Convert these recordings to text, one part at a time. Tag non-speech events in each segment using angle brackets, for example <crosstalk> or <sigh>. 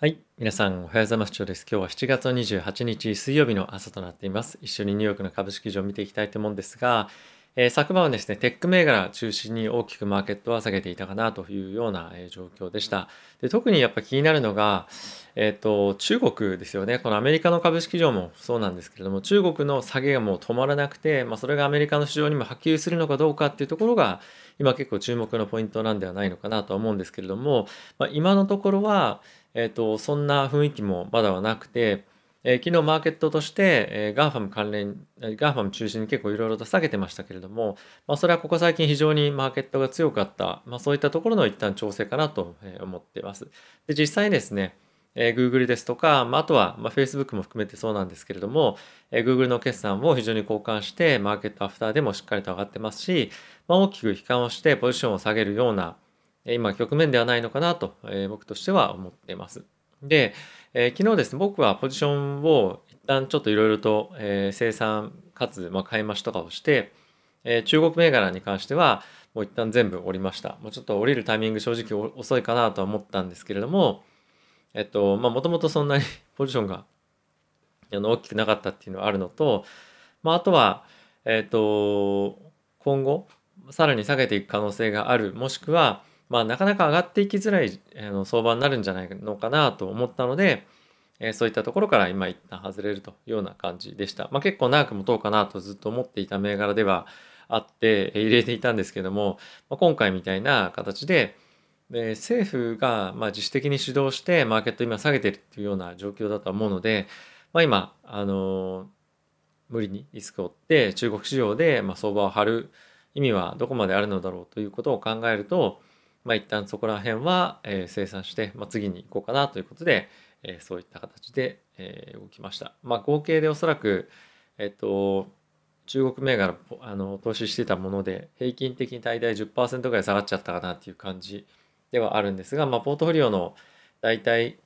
はい。皆さん、おはようございます。今日は7月28日水曜日の朝となっています。一緒にニューヨークの株式市場を見ていきたいと思うんですが、えー、昨晩はですね、テック銘柄中心に大きくマーケットは下げていたかなというような、えー、状況でした。で特にやっぱ気になるのが、えっ、ー、と、中国ですよね。このアメリカの株式市場もそうなんですけれども、中国の下げがもう止まらなくて、まあ、それがアメリカの市場にも波及するのかどうかっていうところが、今結構注目のポイントなんではないのかなと思うんですけれども、まあ、今のところは、えーと、そんな雰囲気もまだはなくて、えー、昨日マーケットとして、えー、ガーファム関連、 GAFAM 中心に結構いろいろと下げてましたけれども、まあ、それはここ最近非常にマーケットが強かった、まあ、そういったところの一旦調整かなと思っています。で実際ですね、えー、Google ですとか、まあ、あとは、まあ、Facebook も含めてそうなんですけれども、えー、Google の決算を非常に好感して、マーケットアフターでもしっかりと上がってますし、まあ、大きく悲観をしてポジションを下げるような、今局面ではないのかなと、え、僕としては思っています。で、え、昨日ですね、僕はポジションを一旦ちょっといろいろと、え、生産かつ、まあ、買い増しとかをして、え、中国銘柄に関しては、もう一旦全部降りました。もうちょっと降りるタイミング正直遅いかなとは思ったんですけれども、えっと、まあもともとそんなに <laughs> ポジションがあの大きくなかったっていうのはあるのと、まああとは、えっと、今後、さらに下げていく可能性がある、もしくは、まあ、なかなか上がっていきづらいあの相場になるんじゃないのかなと思ったので、えそういったところから今一旦外れるというような感じでした。まあ、結構長く持とうかなとずっと思っていた銘柄ではあって入れていたんですけども、ま、今回みたいな形でで政府がま自主的に主導してマーケット今下げてるっていうような状況だと思うので、まあ、今あの無理にリスクを負って中国市場でま相場を張る意味はどこまであるのだろうということを考えるとまあ、一旦そこら辺は、えー、生産して、まあ、次に行こうかなということで、えー、そういった形で、えー、動きました。まあ、合計でおそらく、えっ、と、中国銘柄あの投資してたもので平均的に大体10%ぐらい下がっちゃったかなっていう感じではあるんですが、まあ、ポートフォリオの大体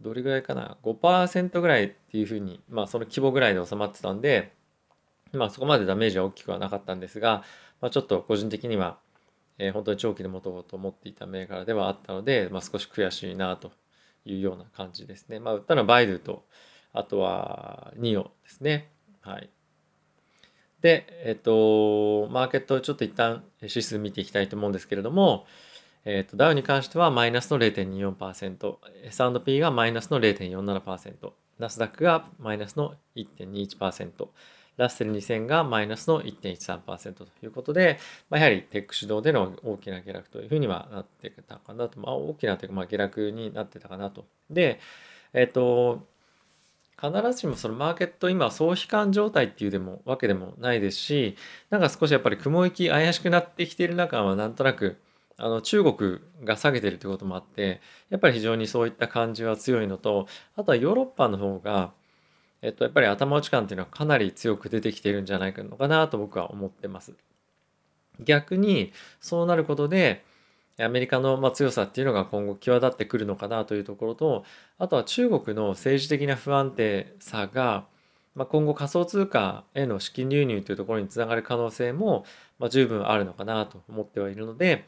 どれぐらいかな？5%ぐらいっていうふうに、まあ、その規模ぐらいで収まってたんで、まあ、そこまでダメージは大きくはなかったんですが、まあ、ちょっと個人的にはえー、本当に長期で持とうと思っていた銘柄ではあったので、まあ、少し悔しいなというような感じですね。まあ、売ったのはバイドゥと、あとはニオですね。はい。で、えっ、と、マーケットちょっと一旦指数見ていきたいと思うんですけれども、えっ、と、ダウに関してはマイナスの0.24%、S&P がマイナスの0.47%、ナスダックがマイナスの1.21%、ラッセル2000がマイナスの1.13%ということで、まあ、やはりテック主導での大きな下落というふうにはなってたかなと、まあ、大きなというか、まあ、下落になってたかなと。で、えっ、ー、と、必ずしもそのマーケット今総悲観状態っていうでもわけでもないですしなんか少しやっぱり雲行き怪しくなってきている中はなんとなくあの中国が下げてるってこともあってやっぱり非常にそういった感じは強いのとあとはヨーロッパの方がえっと、やっぱり頭打ち感っていうのはかなり強く出てきているんじゃないのかなと僕は思ってます。逆にそうなることでアメリカのま強さっていうのが今後際立ってくるのかなというところとあとは中国の政治的な不安定さが、ま、今後仮想通貨への資金流入というところにつながる可能性も、ま、十分あるのかなと思ってはいるので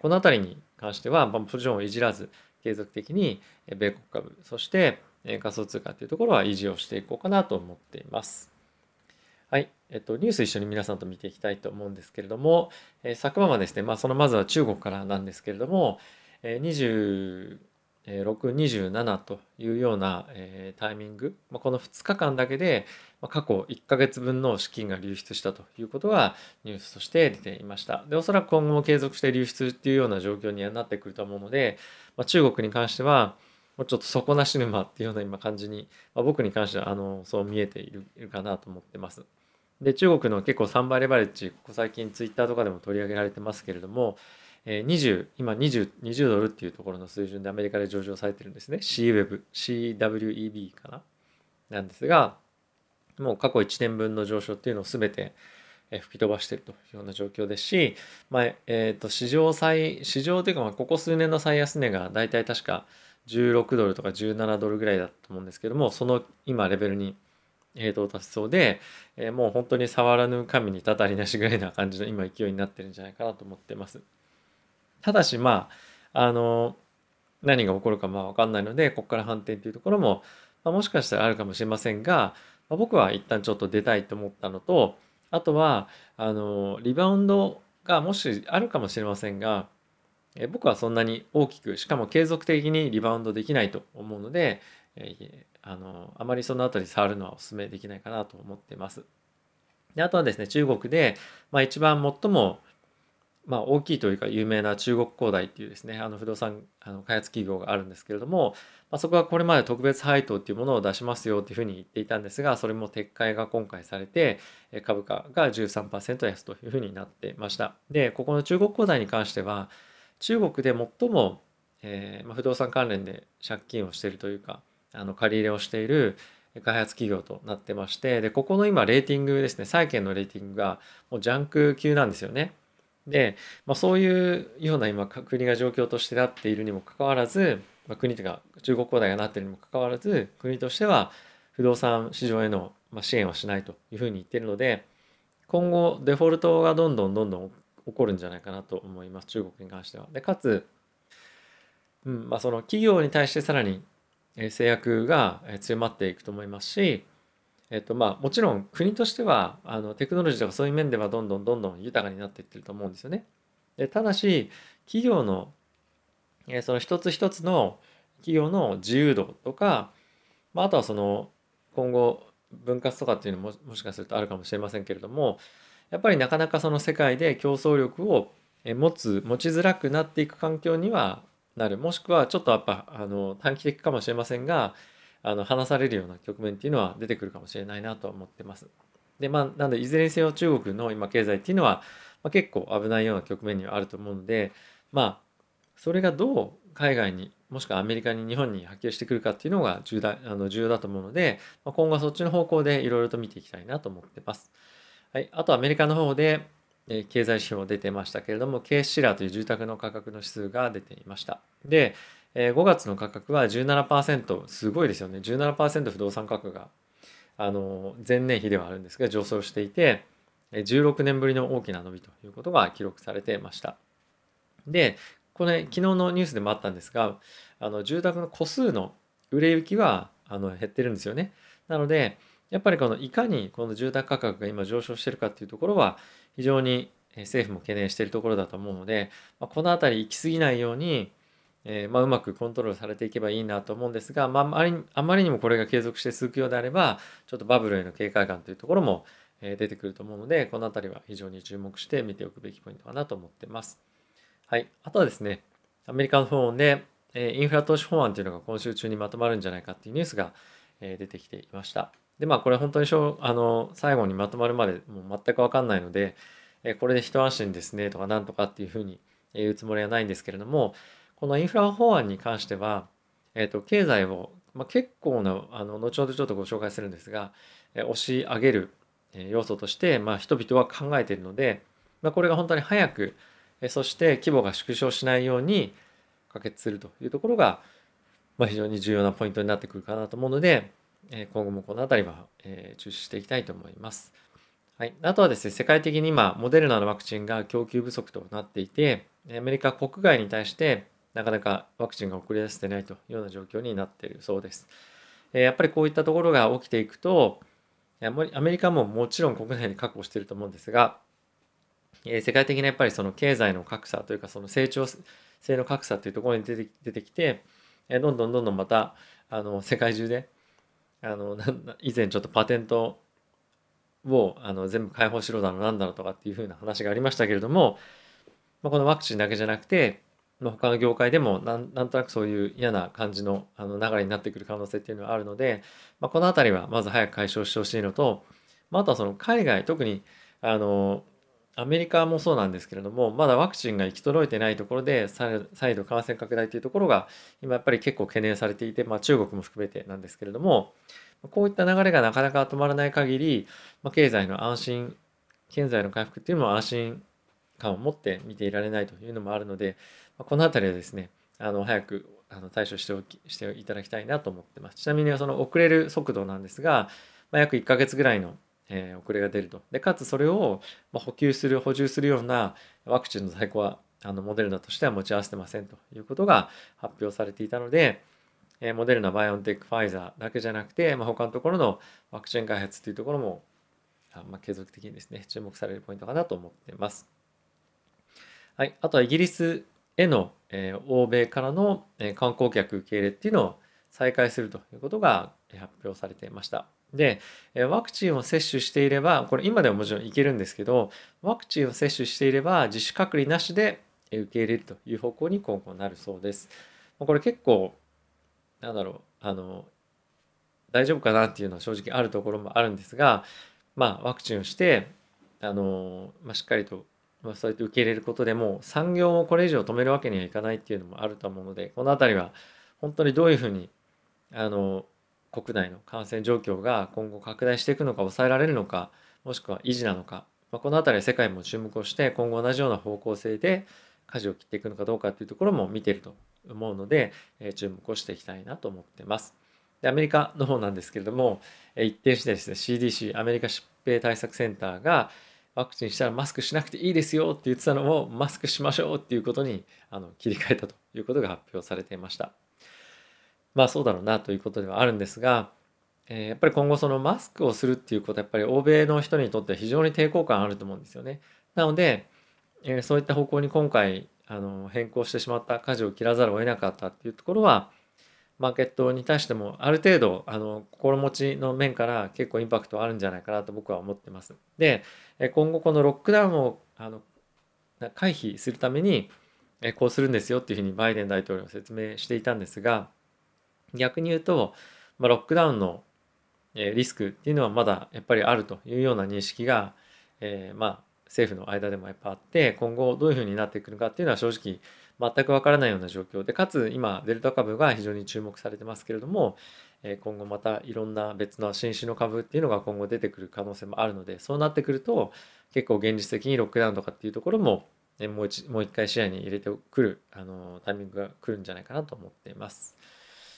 この辺りに関しては、ポジションをいじらず継続的に米国株そして仮想通貨というところは維持をしていこうかなと思っています。はい。えっと、ニュース一緒に皆さんと見ていきたいと思うんですけれども、えー、昨晩はですね、まあ、そのまずは中国からなんですけれども、えー、26、27というような、えー、タイミング、まあ、この2日間だけで、まあ、過去1ヶ月分の資金が流出したということがニュースとして出ていました。で、おそらく今後も継続して流出っていうような状況にはなってくると思うので、まあ、中国に関しては、もうちょっと底なし沼っていうような今感じに、まあ、僕に関してはあのそう見えているかなと思ってます。で中国の結構3倍レバレッジここ最近ツイッターとかでも取り上げられてますけれども、えー、20今 20, 20ドルっていうところの水準でアメリカで上場されてるんですね CWEB CWEB かな？なんですがもう過去1年分の上昇っていうのを全て吹き飛ばしているというような状況ですし、まあえー、と市場最市場というかまあここ数年の最安値が大体確か16ドルとか17ドルぐらいだと思うんですけどもその今レベルに到達しそうで、えー、もう本当に触らぬ神にたたりなしぐらいな感じの今勢いになってるんじゃないかなと思ってます。ただしまああの何が起こるかまあ分かんないのでここから反転というところも、まあ、もしかしたらあるかもしれませんが、まあ、僕は一旦ちょっと出たいと思ったのとあとはあのリバウンドがもしあるかもしれませんがえ僕はそんなに大きくしかも継続的にリバウンドできないと思うので、えあのあまりその辺り触るのはお勧めできないかなと思っています。であとはですね中国で、まあ、一番最もまあ、大きいというか有名な中国恒大っていうですねあの不動産あの開発企業があるんですけれども、まあ、そこはこれまで特別配当っていうものを出しますよっていうふうに言っていたんですがそれも撤回が今回されて株価が13%安というふうになってましたでここの中国恒大に関しては中国で最も、えーまあ、不動産関連で借金をしているというかあの借り入れをしている開発企業となってましてでここの今レーティングですね債券のレーティングがもうジャンク級なんですよね。で、まあ、そういうような今国が状況としてなっているにもかかわらず、まあ、国というか中国恒大がなっているにもかかわらず国としては不動産市場への支援はしないというふうに言ってるので今後デフォルトがどんどんどんどん起こるんじゃないかなと思います中国に関しては。でかつ、うんまあ、その企業に対してさらに制約が強まっていくと思いますしえっとまあ、もちろん国としてはあのテクノロジーとかそういう面ではどんどんどんどん豊かになっていってると思うんですよね。でただし企業の、えその一つ一つの企業の自由度とか、まあ、あとはその今後分割とかっていうのももしかするとあるかもしれませんけれどもやっぱりなかなかその世界で競争力を持つ持ちづらくなっていく環境にはなるもしくはちょっとやっぱあの短期的かもしれませんがあの話されるような局面っていうのは出てくるかもしれないなと思ってます。でまあなんでいずれにせよ中国の今経済っていうのは、まあ、結構危ないような局面にはあると思うのでまあそれがどう海外にもしくはアメリカに日本に波及してくるかっていうのが重大あの重要だと思うので、まあ、今後はそっちの方向でいろいろと見ていきたいなと思ってます。はい、あとアメリカの方で、え経済指標出てましたけれども、ケースシラーという住宅の価格の指数が出ていました。で、え5月の価格は17%すごいですよね。17%不動産価格があの前年比ではあるんですが上昇していて16年ぶりの大きな伸びということが記録されてました。でこれ昨日のニュースでもあったんですがあの住宅の戸数の売れ行きはあの減ってるんですよね。なのでやっぱりこのいかにこの住宅価格が今上昇してるかっていうところは非常に政府も懸念しているところだと思うので、まこの辺り行き過ぎないようにえー、まあ、うまくコントロールされていけばいいなと思うんですが、まあ、あまりにもこれが継続して続くようであればちょっとバブルへの警戒感というところも、出てくると思うのでこの辺りは非常に注目して見ておくべきポイントかなと思ってます。はい、あとはですねアメリカの方で、えインフラ投資法案というのが今週中にまとまるんじゃないかっていうニュースが、え出てきていました。でまあこれ本当にしょあの最後にまとまるまでもう全く分かんないので、えこれで一安心ですねとかなんとかっていうふうに言うつもりはないんですけれどもこのインフラ法案に関しては、えーと、経済を、まあ、結構なあの後ほどちょっとご紹介するんですが、え、押し上げる要素として、まあ、人々は考えているので、まあ、これが本当に早く、え、そして規模が縮小しないように可決するというところが、まあ、非常に重要なポイントになってくるかなと思うので、え、今後もこの辺りは、え、注視していきたいと思います。はい、あとはですね世界的に今モデルナのワクチンが供給不足となっていてアメリカ国外に対してなかなかワクチンが遅れ出せてないというような状況になっているそうです。えやっぱりこういったところが起きていくとアメリカももちろん国内に確保していると思うんですが、え世界的なやっぱりその経済の格差というかその成長性の格差というところに出て出てきて、えどんどんどんどんまたあの世界中であの <laughs> 以前ちょっとパテントをあの全部開放しろだろうなんだろうとかっていうふうな話がありましたけれども、まあ、このワクチンだけじゃなくての他の業界でもなんなんとなくそういう嫌な感じのあの流れになってくる可能性っていうのはあるので、まあ、この辺りはまず早く解消してほしいのと、まあ、あとはその海外特にあのアメリカもそうなんですけれどもまだワクチンが行き届いてないところで再度感染拡大というところが今やっぱり結構懸念されていて、まあ、中国も含めてなんですけれどもこういった流れがなかなか止まらない限り、まあ、経済の安心経済の回復っていうのも安心感を持って見ていられないというのもあるので、まこの辺りはですねあの早くあの対処しておきしていただきたいなと思ってます。ちなみにその遅れる速度なんですが、まあ、約1ヶ月ぐらいの、えー、遅れが出ると。でかつそれを、ま補給する補充するようなワクチンの在庫はあのモデルナとしては持ち合わせてませんということが発表されていたので、えモデルナ、バイオンテック、ファイザーだけじゃなくて、まあ、他のところのワクチン開発というところもあまあ、継続的にですね注目されるポイントかなと思っています。はい、あとはイギリスへの、えー、欧米からの、え、観光客受け入れっていうのを再開するということが発表されていました。で、ワクチンを接種していれば、これ今でももちろんいけるんですけど、ワクチンを接種していれば自主隔離なしで受け入れるという方向に今後なるそうです。これ結構、なんだろう、あの、大丈夫かなっていうのは正直あるところもあるんですが、まあ、ワクチンをして、あの、まあ、しっかりと、まあ、そうやって受け入れることでも産業をこれ以上止めるわけにはいかないっていうのもあると思うので、この辺りは本当にどういうふうに、あの、国内の感染状況が今後拡大していくのか抑えられるのかもしくは維持なのか、まあ、この辺りは世界も注目をして今後同じような方向性で舵を切っていくのかどうかっていうところも見てると思うので、えー、注目をしていきたいなと思ってます。でアメリカの方なんですけれども、えー、一転してですね CDC アメリカ疾病対策センターがワクチンしたらマスクしなくていいですよって言ってたのをマスクしましょうっていうことにあの切り替えたということが発表されていました。まあそうだろうなということではあるんですが、えー、やっぱり今後そのマスクをするっていうことはやっぱり欧米の人にとっては非常に抵抗感あると思うんですよね。なので、えー、そういった方向に今回あの変更してしまった舵を切らざるを得なかったっていうところはマーケットに対してもある程度あの心持ちの面から結構インパクトあるんじゃないかなと僕は思ってます。で今後このロックダウンをあの回避するためにこうするんですよっていうふうにバイデン大統領は説明していたんですが逆に言うと、まあ、ロックダウンのリスクっていうのはまだやっぱりあるというような認識が、えー、まあ政府の間でもやっぱあって今後どういうふうになってくのかっていうのは正直全くわからないような状況でかつ今デルタ株が非常に注目されてますけれども今後またいろんな別の新種の株っていうのが今後出てくる可能性もあるのでそうなってくると結構現実的にロックダウンとかっていうところももう一もう一回視野に入れてくるあのタイミングが来るんじゃないかなと思っています。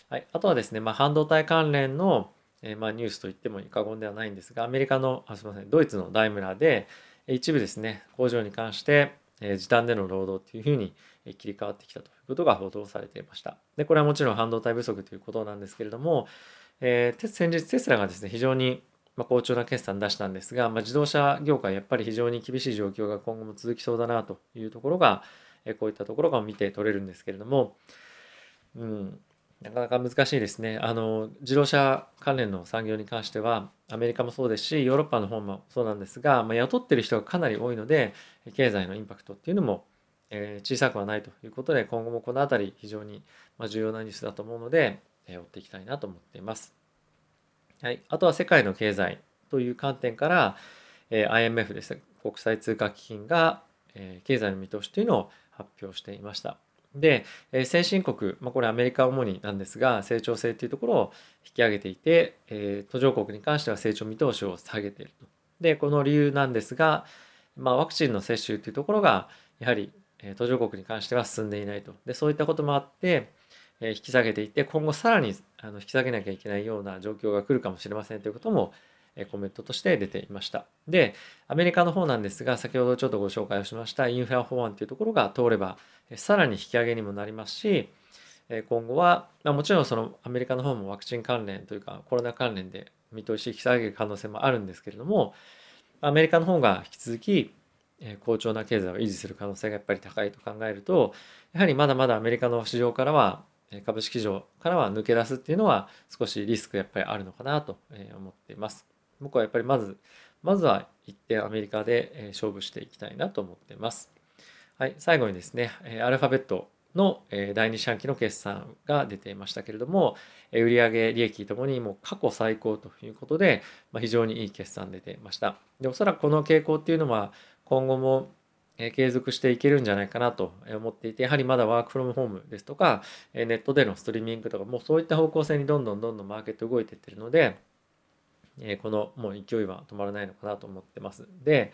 はい、あとはですね、まあ、半導体関連の、えー、まあ、ニュースといっても過言ではないんですが、アメリカの、あすみません、ドイツのダイムラーで、一部ですね、工場に関して、えー、時短での労働っていうふうに切り替わってきたということが報道されていました。で、これはもちろん半導体不足ということなんですけれども、えー、先日テスラがですね、非常にま好調な決算出したんですが、まあ、自動車業界やっぱり非常に厳しい状況が今後も続きそうだなというところが、えこういったところが見て取れるんですけれども、うん、なかなか難しいですね。あの自動車関連の産業に関してはアメリカもそうですしヨーロッパの方もそうなんですが、まあ、雇ってる人がかなり多いので経済のインパクトっていうのも、えー、小さくはないということで今後もこの辺り非常に重要なニュースだと思うので、えー、追っていきたいなと思っています。はい、あとは世界の経済という観点から、えー、IMF ですね国際通貨基金が、えー、経済の見通しというのを発表していました。で、え先進国、まあ、これアメリカ主になんですが成長性っていうところを引き上げていて、えー、途上国に関しては成長見通しを下げていると。でこの理由なんですが、まあ、ワクチンの接種っていうところがやはり、え途上国に関しては進んでいないと。でそういったこともあって、え引き下げていって今後さらにあの引き下げなきゃいけないような状況が来るかもしれませんということもコメントとして出ていました。で、アメリカの方なんですが、先ほどちょっとご紹介をしましたインフラ法案というところが通れば、さらに引き上げにもなりますし、今後はま、もちろんそのアメリカの方もワクチン関連というかコロナ関連で見通し引き下げる可能性もあるんですけれども、アメリカの方が引き続き好調な経済を維持する可能性がやっぱり高いと考えると、やはりまだまだアメリカの市場からは株式市場からは抜け出すっていうのは少しリスクやっぱりあるのかなと思っています。僕はやっぱりまずまずは一点アメリカで勝負していきたいなと思っています。はい、最後にですね、アルファベットの第2四半期の決算が出ていましたけれども、売上利益ともにもう過去最高ということで、まあ、非常にいい決算出ていました。で、おそらくこの傾向っていうのは今後も継続していけるんじゃないかなと思っていて、やはりまだワークフロムホームですとか、ネットでのストリーミングとか、もうそういった方向性にどんどんどんどんマーケット動いていってるので、えこのもう勢いは止まらないのかなと思ってます。で、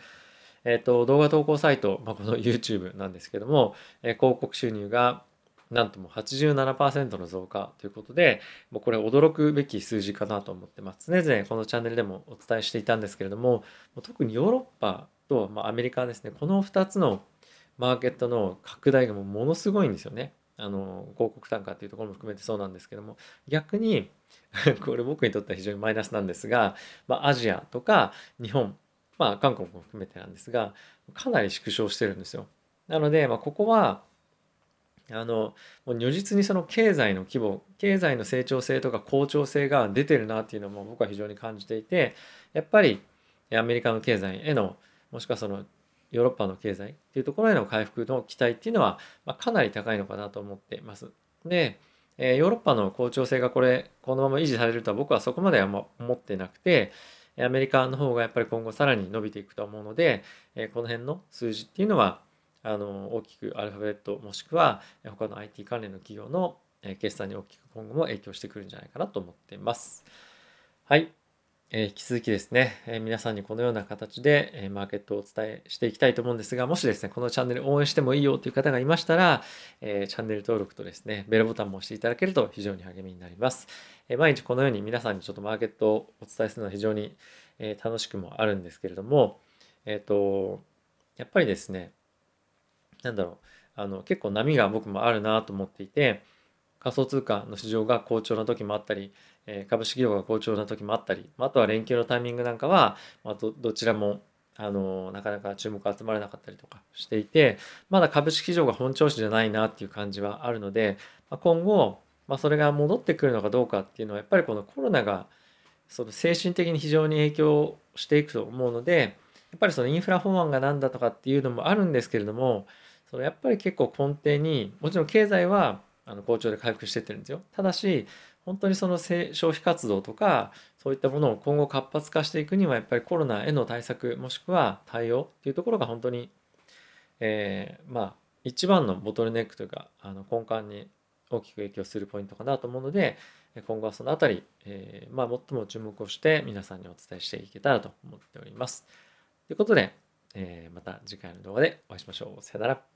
えっ、と、動画投稿サイト、まあ、この YouTube なんですけども、え広告収入がなんとも87%の増加ということで、もうこれ驚くべき数字かなと思ってます。常々このチャンネルでもお伝えしていたんですけれども、特にヨーロッパと、ま、アメリカですね、この2つのマーケットの拡大がもうものすごいんですよね。あの広告単価っていうところも含めてそうなんですけども逆に <laughs> これ僕にとっては非常にマイナスなんですが、まあ、アジアとか日本、まあ、韓国も含めてなんですがかなり縮小してるんですよ。なので、まあ、ここはあのもう如実にその経済の規模経済の成長性とか好調性が出てるなっていうのも僕は非常に感じていてやっぱりアメリカの経済へのもしくはそのヨーロッパの経済っていうところへの回復の期待っていうのは、まかなり高いのかなと思っています。で、えヨーロッパの好調性がこれこのまま維持されるとは僕はそこまであんま思ってなくてアメリカの方がやっぱり今後さらに伸びていくと思うので、えこの辺の数字っていうのはあの大きくアルファベットもしくは他の IT 関連の企業の決算に大きく今後も影響してくるんじゃないかなと思っています。はい。え引き続きですね、え皆さんにこのような形で、えマーケットをお伝えしていきたいと思うんですが、もしですね、このチャンネル応援してもいいよという方がいましたら、えチャンネル登録とですね、ベルボタンも押していただけると非常に励みになります。え毎日このように皆さんにちょっとマーケットをお伝えするのは非常に、え楽しくもあるんですけれども、えっ、と、やっぱりですね、なんだろう、あの結構波が僕もあるなと思っていて、仮想通貨の市場が好調な時もあったり、え株式業が好調な時もあったり、あとは連休のタイミングなんかは、まどどちらもあのなかなか注目集まらなかったりとかしていてまだ株式市場が本調子じゃないなっていう感じはあるので、ま今後、まあ、それが戻ってくるのかどうかっていうのはやっぱりこのコロナがその精神的に非常に影響していくと思うのでやっぱりそのインフラ法案が何だとかっていうのもあるんですけれどもそのやっぱり結構根底にもちろん経済はあの好調で回復してってるんですよ。ただし本当にその消費活動とかそういったものを今後活発化していくにはやっぱりコロナへの対策もしくは対応っていうところが本当に、えー、まあ一番のボトルネックというかあの根幹に大きく影響するポイントかなと思うので今後はその辺り、えー、まあ、最も注目をして皆さんにお伝えしていけたらと思っております。ということで、えー、また次回の動画でお会いしましょう。さよなら。